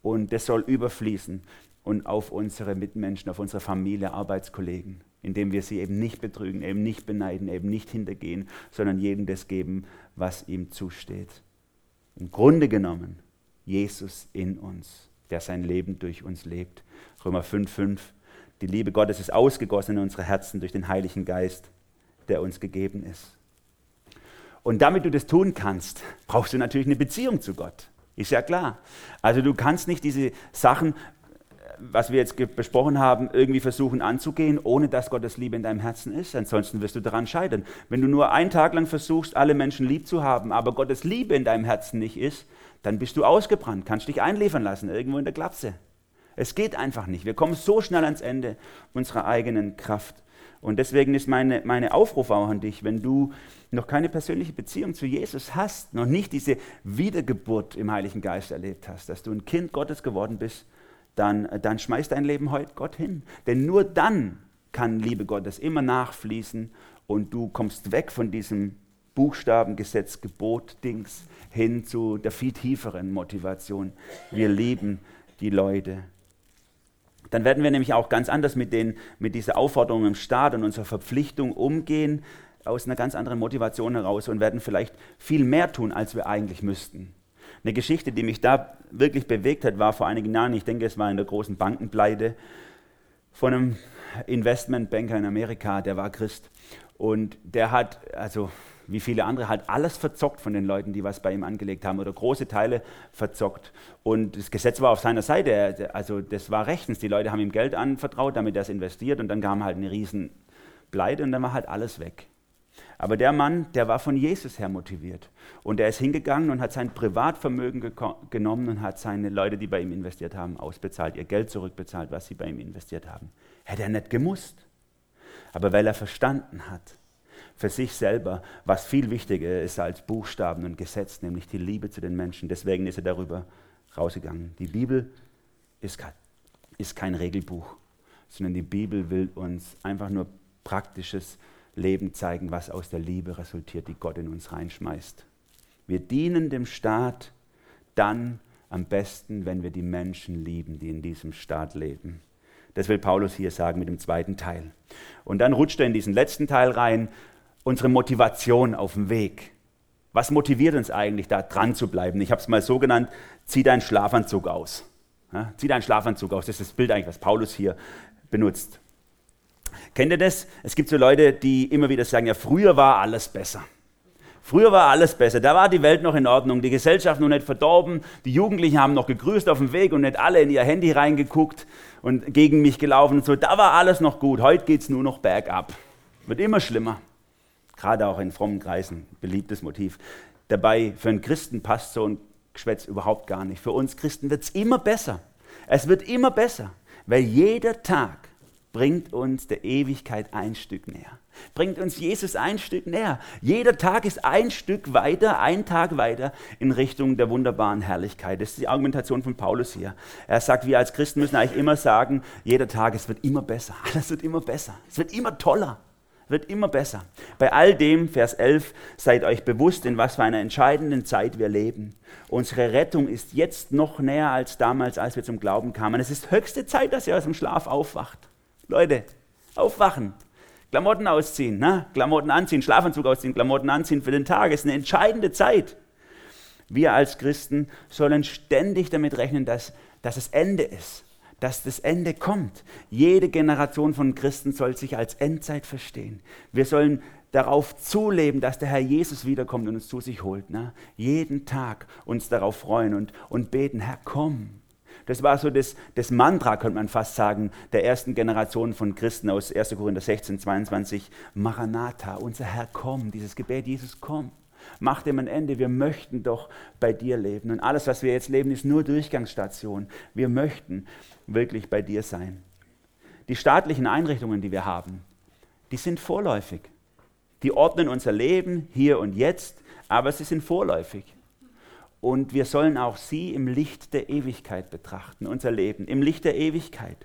Und das soll überfließen und auf unsere Mitmenschen, auf unsere Familie, Arbeitskollegen, indem wir sie eben nicht betrügen, eben nicht beneiden, eben nicht hintergehen, sondern jedem das geben, was ihm zusteht. Im Grunde genommen Jesus in uns, der sein Leben durch uns lebt. Römer 5,5 die Liebe Gottes ist ausgegossen in unsere Herzen durch den Heiligen Geist, der uns gegeben ist. Und damit du das tun kannst, brauchst du natürlich eine Beziehung zu Gott. Ist ja klar. Also du kannst nicht diese Sachen, was wir jetzt besprochen haben, irgendwie versuchen anzugehen, ohne dass Gottes Liebe in deinem Herzen ist. Ansonsten wirst du daran scheitern. Wenn du nur einen Tag lang versuchst, alle Menschen lieb zu haben, aber Gottes Liebe in deinem Herzen nicht ist, dann bist du ausgebrannt, kannst dich einliefern lassen, irgendwo in der Klapse. Es geht einfach nicht. Wir kommen so schnell ans Ende unserer eigenen Kraft. Und deswegen ist meine, meine Aufruf auch an dich, wenn du noch keine persönliche Beziehung zu Jesus hast, noch nicht diese Wiedergeburt im Heiligen Geist erlebt hast, dass du ein Kind Gottes geworden bist, dann, dann schmeiß dein Leben heute Gott hin. Denn nur dann kann Liebe Gottes immer nachfließen und du kommst weg von diesem Buchstabengesetz, Gebot, Dings hin zu der viel tieferen Motivation. Wir lieben die Leute dann werden wir nämlich auch ganz anders mit, den, mit dieser Aufforderung im Staat und unserer Verpflichtung umgehen, aus einer ganz anderen Motivation heraus und werden vielleicht viel mehr tun, als wir eigentlich müssten. Eine Geschichte, die mich da wirklich bewegt hat, war vor einigen Jahren, ich denke, es war in der großen Bankenpleite, von einem Investmentbanker in Amerika, der war Christ. Und der hat, also wie viele andere, halt alles verzockt von den Leuten, die was bei ihm angelegt haben oder große Teile verzockt. Und das Gesetz war auf seiner Seite, also das war rechtens. Die Leute haben ihm Geld anvertraut, damit er es investiert und dann kam halt eine riesen Pleite und dann war halt alles weg. Aber der Mann, der war von Jesus her motiviert. Und er ist hingegangen und hat sein Privatvermögen genommen und hat seine Leute, die bei ihm investiert haben, ausbezahlt, ihr Geld zurückbezahlt, was sie bei ihm investiert haben. Hätte er nicht gemusst. Aber weil er verstanden hat, für sich selber, was viel wichtiger ist als Buchstaben und Gesetz, nämlich die Liebe zu den Menschen. Deswegen ist er darüber rausgegangen. Die Bibel ist kein, Regelbuch, sondern die Bibel will uns einfach nur praktisches Leben zeigen, was aus der Liebe resultiert, die Gott in uns reinschmeißt. Wir dienen dem Staat dann am besten, wenn wir die Menschen lieben, die in diesem Staat leben. Das will Paulus hier sagen mit dem zweiten Teil. Und dann rutscht er in diesen letzten Teil rein, unsere Motivation auf dem Weg. Was motiviert uns eigentlich, da dran zu bleiben? Ich habe es mal so genannt, zieh deinen Schlafanzug aus. Ja, zieh deinen Schlafanzug aus. Das ist das Bild eigentlich, was Paulus hier benutzt. Kennt ihr das? Es gibt so Leute, die immer wieder sagen, ja, früher war alles besser. Früher war alles besser, da war die Welt noch in Ordnung, die Gesellschaft noch nicht verdorben, die Jugendlichen haben noch gegrüßt auf dem Weg und nicht alle in ihr Handy reingeguckt und gegen mich gelaufen und so. Da war alles noch gut, heute geht es nur noch bergab. Wird immer schlimmer gerade auch in frommen Kreisen, beliebtes Motiv. Dabei, für einen Christen passt so ein Geschwätz überhaupt gar nicht. Für uns Christen wird es immer besser. Es wird immer besser, weil jeder Tag bringt uns der Ewigkeit ein Stück näher. Bringt uns Jesus ein Stück näher. Jeder Tag ist ein Stück weiter, ein Tag weiter in Richtung der wunderbaren Herrlichkeit. Das ist die Argumentation von Paulus hier. Er sagt, wir als Christen müssen eigentlich immer sagen, jeder Tag, es wird immer besser. (laughs) Alles wird immer besser. Es wird immer toller wird immer besser. Bei all dem, Vers 11, seid euch bewusst, in was für einer entscheidenden Zeit wir leben. Unsere Rettung ist jetzt noch näher als damals, als wir zum Glauben kamen. Es ist höchste Zeit, dass ihr aus dem Schlaf aufwacht. Leute, aufwachen. Klamotten ausziehen, ne? Klamotten anziehen, Schlafanzug ausziehen, Klamotten anziehen für den Tag. Es ist eine entscheidende Zeit. Wir als Christen sollen ständig damit rechnen, dass, dass es Ende ist, dass das Ende kommt. Jede Generation von Christen soll sich als Endzeit verstehen. Wir sollen darauf zuleben, dass der Herr Jesus wiederkommt und uns zu sich holt. Ne? Jeden Tag uns darauf freuen und, und beten, Herr, komm. Das war so das, das Mantra, könnte man fast sagen, der ersten Generation von Christen aus 1. Korinther 16, 22. Maranatha, unser Herr, komm. Dieses Gebet, Jesus, komm. Mach dem ein Ende. Wir möchten doch bei dir leben. Und alles, was wir jetzt leben, ist nur Durchgangsstation. Wir möchten wirklich bei dir sein. Die staatlichen Einrichtungen, die wir haben, die sind vorläufig. Die ordnen unser Leben hier und jetzt, aber sie sind vorläufig. Und wir sollen auch sie im Licht der Ewigkeit betrachten, unser Leben, im Licht der Ewigkeit.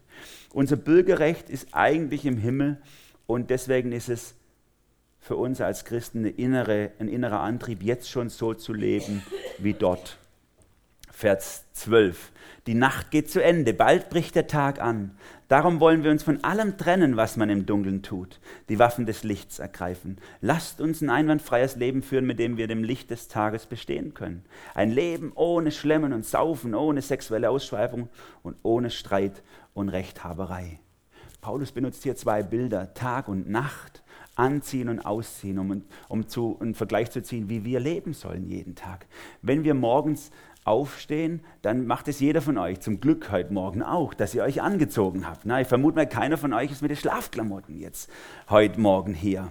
Unser Bürgerrecht ist eigentlich im Himmel und deswegen ist es für uns als Christen innere, ein innerer Antrieb, jetzt schon so zu leben wie dort. Vers 12. Die Nacht geht zu Ende, bald bricht der Tag an. Darum wollen wir uns von allem trennen, was man im Dunkeln tut, die Waffen des Lichts ergreifen. Lasst uns ein einwandfreies Leben führen, mit dem wir dem Licht des Tages bestehen können. Ein Leben ohne Schlemmen und Saufen, ohne sexuelle Ausschweifung und ohne Streit und Rechthaberei. Paulus benutzt hier zwei Bilder, Tag und Nacht anziehen und ausziehen, um, um zu, einen Vergleich zu ziehen, wie wir leben sollen jeden Tag. Wenn wir morgens aufstehen, dann macht es jeder von euch, zum Glück heute Morgen auch, dass ihr euch angezogen habt. Na, ich vermute mal, keiner von euch ist mit den Schlafklamotten jetzt heute Morgen hier.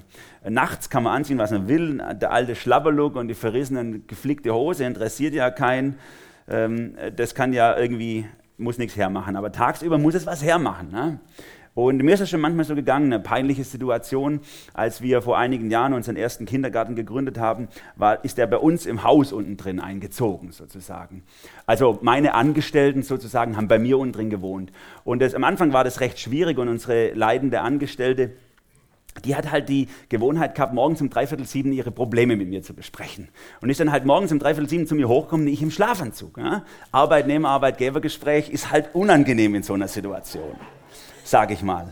Nachts kann man anziehen, was man will. Der alte Schlabberlook und die verrissenen, geflickte Hose interessiert ja keinen. Ähm, das kann ja irgendwie, muss nichts hermachen. Aber tagsüber muss es was hermachen. Ne? Und mir ist es schon manchmal so gegangen, eine peinliche Situation, als wir vor einigen Jahren unseren ersten Kindergarten gegründet haben, war, ist er bei uns im Haus unten drin eingezogen sozusagen. Also meine Angestellten sozusagen haben bei mir unten drin gewohnt. Und das, am Anfang war das recht schwierig und unsere leidende Angestellte, die hat halt die Gewohnheit gehabt, morgens um dreiviertel sieben ihre Probleme mit mir zu besprechen. Und ist dann halt morgens um dreiviertel sieben zu mir hochgekommen, ich im Schlafanzug. Ja? Arbeitnehmer-Arbeitgebergespräch ist halt unangenehm in so einer Situation sage ich mal.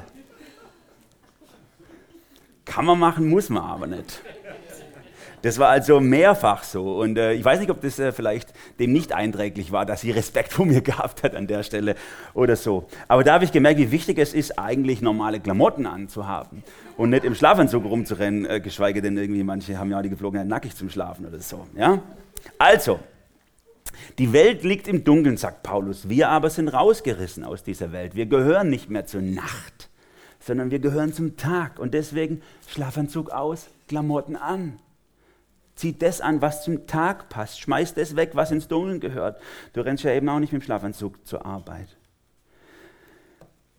Kann man machen, muss man aber nicht. Das war also mehrfach so. Und äh, ich weiß nicht, ob das äh, vielleicht dem nicht einträglich war, dass sie Respekt vor mir (laughs) gehabt hat an der Stelle oder so. Aber da habe ich gemerkt, wie wichtig es ist, eigentlich normale Klamotten anzuhaben und nicht im Schlafanzug rumzurennen, äh, geschweige denn irgendwie manche haben ja die Geflogenheit, nackig zum Schlafen oder so. Ja? Also, die Welt liegt im Dunkeln, sagt Paulus. Wir aber sind rausgerissen aus dieser Welt. Wir gehören nicht mehr zur Nacht, sondern wir gehören zum Tag. Und deswegen Schlafanzug aus, Klamotten an. Zieht das an, was zum Tag passt. Schmeißt das weg, was ins Dunkeln gehört. Du rennst ja eben auch nicht mit dem Schlafanzug zur Arbeit.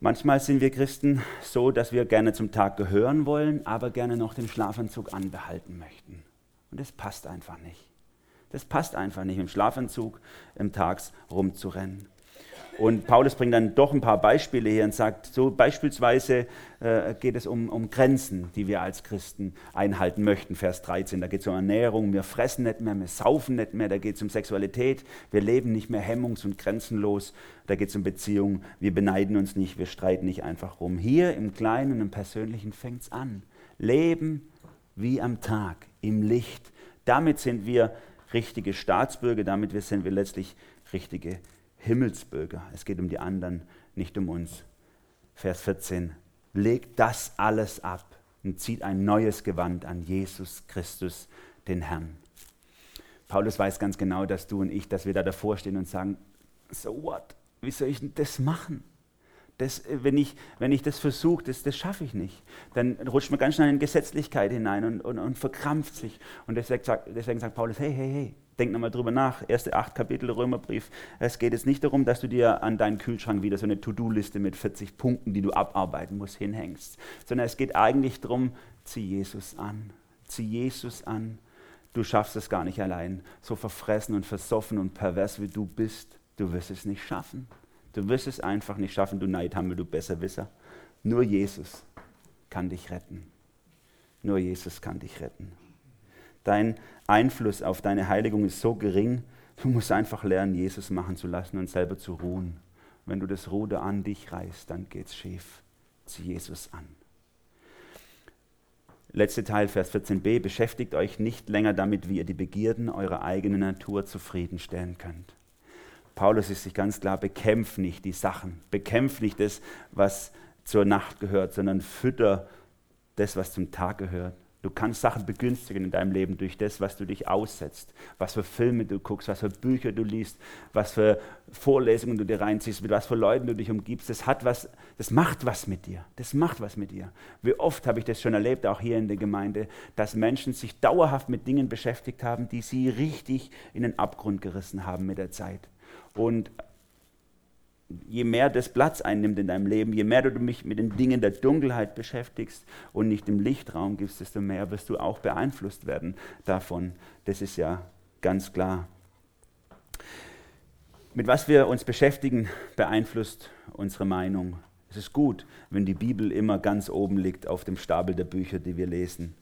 Manchmal sind wir Christen so, dass wir gerne zum Tag gehören wollen, aber gerne noch den Schlafanzug anbehalten möchten. Und das passt einfach nicht. Das passt einfach nicht, im Schlafanzug im Tags rumzurennen. Und Paulus bringt dann doch ein paar Beispiele hier und sagt, so beispielsweise äh, geht es um, um Grenzen, die wir als Christen einhalten möchten. Vers 13, da geht es um Ernährung, wir fressen nicht mehr, wir saufen nicht mehr, da geht es um Sexualität, wir leben nicht mehr hemmungs- und grenzenlos, da geht es um Beziehungen, wir beneiden uns nicht, wir streiten nicht einfach rum. Hier im Kleinen im Persönlichen fängt es an. Leben wie am Tag, im Licht. Damit sind wir richtige Staatsbürger, damit sind wir letztlich richtige Himmelsbürger. Es geht um die anderen, nicht um uns. Vers 14. Legt das alles ab und zieht ein neues Gewand an Jesus Christus, den Herrn. Paulus weiß ganz genau, dass du und ich, dass wir da davor stehen und sagen, so what? Wie soll ich denn das machen? Das, äh, wenn, ich, wenn ich das versuche, das, das schaffe ich nicht. Dann rutscht man ganz schnell in Gesetzlichkeit hinein und, und, und verkrampft sich. Und deswegen sagt, deswegen sagt Paulus, hey, hey, hey, denk nochmal drüber nach. Erste acht Kapitel Römerbrief. Es geht jetzt nicht darum, dass du dir an deinen Kühlschrank wieder so eine To-Do-Liste mit 40 Punkten, die du abarbeiten musst, hinhängst. Sondern es geht eigentlich darum, zieh Jesus an. Zieh Jesus an. Du schaffst es gar nicht allein. So verfressen und versoffen und pervers wie du bist, du wirst es nicht schaffen. Du wirst es einfach nicht schaffen, du Neidhammel, du Besserwisser. Nur Jesus kann dich retten. Nur Jesus kann dich retten. Dein Einfluss auf deine Heiligung ist so gering, du musst einfach lernen, Jesus machen zu lassen und selber zu ruhen. Wenn du das Ruder an dich reißt, dann geht's schief. Zieh Jesus an. Letzte Teil, Vers 14b, beschäftigt euch nicht länger damit, wie ihr die Begierden eurer eigenen Natur zufriedenstellen könnt. Paulus ist sich ganz klar, bekämpf nicht die Sachen, bekämpf nicht das, was zur Nacht gehört, sondern fütter das, was zum Tag gehört. Du kannst Sachen begünstigen in deinem Leben durch das, was du dich aussetzt, was für Filme du guckst, was für Bücher du liest, was für Vorlesungen du dir reinziehst, mit was für Leuten du dich umgibst. Das hat was, das macht was mit dir. Das macht was mit dir. Wie oft habe ich das schon erlebt, auch hier in der Gemeinde, dass Menschen sich dauerhaft mit Dingen beschäftigt haben, die sie richtig in den Abgrund gerissen haben mit der Zeit. Und je mehr das Platz einnimmt in deinem Leben, je mehr du dich mit den Dingen der Dunkelheit beschäftigst und nicht im Lichtraum gibst, desto mehr wirst du auch beeinflusst werden davon. Das ist ja ganz klar. Mit was wir uns beschäftigen, beeinflusst unsere Meinung. Es ist gut, wenn die Bibel immer ganz oben liegt auf dem Stapel der Bücher, die wir lesen.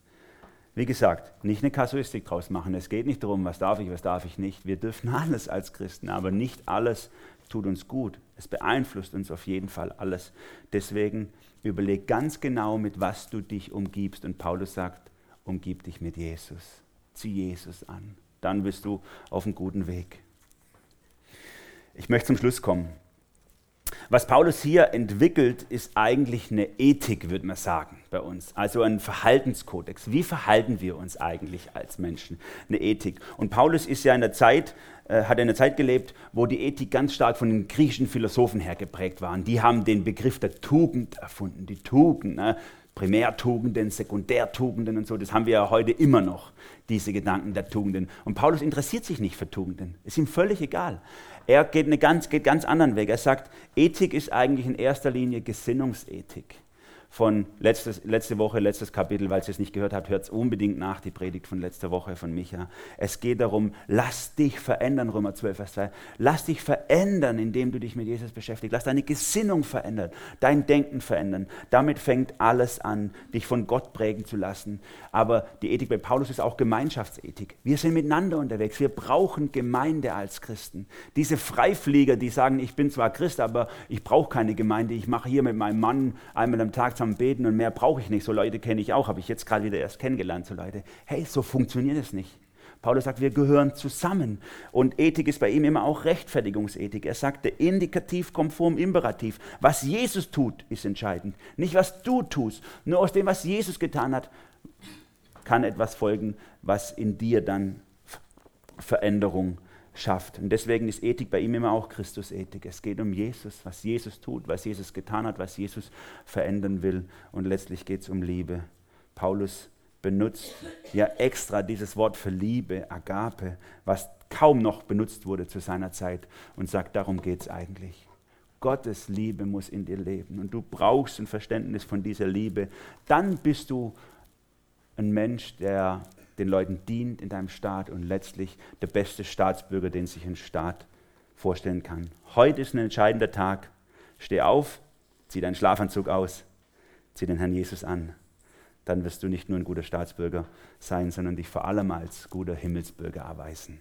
Wie gesagt, nicht eine Kasuistik draus machen. Es geht nicht darum, was darf ich, was darf ich nicht. Wir dürfen (laughs) alles als Christen, aber nicht alles tut uns gut. Es beeinflusst uns auf jeden Fall alles. Deswegen überleg ganz genau, mit was du dich umgibst. Und Paulus sagt, umgib dich mit Jesus. Zieh Jesus an. Dann bist du auf einem guten Weg. Ich möchte zum Schluss kommen. Was Paulus hier entwickelt, ist eigentlich eine Ethik, würde man sagen, bei uns. Also ein Verhaltenskodex. Wie verhalten wir uns eigentlich als Menschen? Eine Ethik. Und Paulus ist ja in der Zeit, äh, hat in einer Zeit gelebt, wo die Ethik ganz stark von den griechischen Philosophen her geprägt war. Die haben den Begriff der Tugend erfunden. Die Tugend, ne? Primärtugenden, Sekundärtugenden und so, das haben wir ja heute immer noch, diese Gedanken der Tugenden. Und Paulus interessiert sich nicht für Tugenden. Ist ihm völlig egal. Er geht, einen ganz, geht ganz anderen Weg. Er sagt, Ethik ist eigentlich in erster Linie Gesinnungsethik von letztes, letzte Woche, letztes Kapitel, weil ihr es nicht gehört habt, hört es unbedingt nach, die Predigt von letzter Woche von Micha. Es geht darum, lass dich verändern, Römer 12, Vers 2. Lass dich verändern, indem du dich mit Jesus beschäftigst. Lass deine Gesinnung verändern, dein Denken verändern. Damit fängt alles an, dich von Gott prägen zu lassen. Aber die Ethik bei Paulus ist auch Gemeinschaftsethik. Wir sind miteinander unterwegs. Wir brauchen Gemeinde als Christen. Diese Freiflieger, die sagen, ich bin zwar Christ, aber ich brauche keine Gemeinde. Ich mache hier mit meinem Mann einmal am Tag zusammen beten und mehr brauche ich nicht. So Leute kenne ich auch, habe ich jetzt gerade wieder erst kennengelernt, so Leute. Hey, so funktioniert es nicht. Paulus sagt, wir gehören zusammen. Und Ethik ist bei ihm immer auch Rechtfertigungsethik. Er sagt, der Indikativ dem Imperativ. Was Jesus tut, ist entscheidend. Nicht, was du tust. Nur aus dem, was Jesus getan hat, kann etwas folgen, was in dir dann Veränderung schafft. Und deswegen ist Ethik bei ihm immer auch Christusethik. Es geht um Jesus, was Jesus tut, was Jesus getan hat, was Jesus verändern will. Und letztlich geht es um Liebe. Paulus benutzt ja extra dieses Wort für Liebe, Agape, was kaum noch benutzt wurde zu seiner Zeit und sagt, darum geht es eigentlich. Gottes Liebe muss in dir leben und du brauchst ein Verständnis von dieser Liebe. Dann bist du ein Mensch, der den Leuten dient in deinem Staat und letztlich der beste Staatsbürger, den sich ein Staat vorstellen kann. Heute ist ein entscheidender Tag. Steh auf, zieh deinen Schlafanzug aus, zieh den Herrn Jesus an. Dann wirst du nicht nur ein guter Staatsbürger sein, sondern dich vor allem als guter Himmelsbürger erweisen.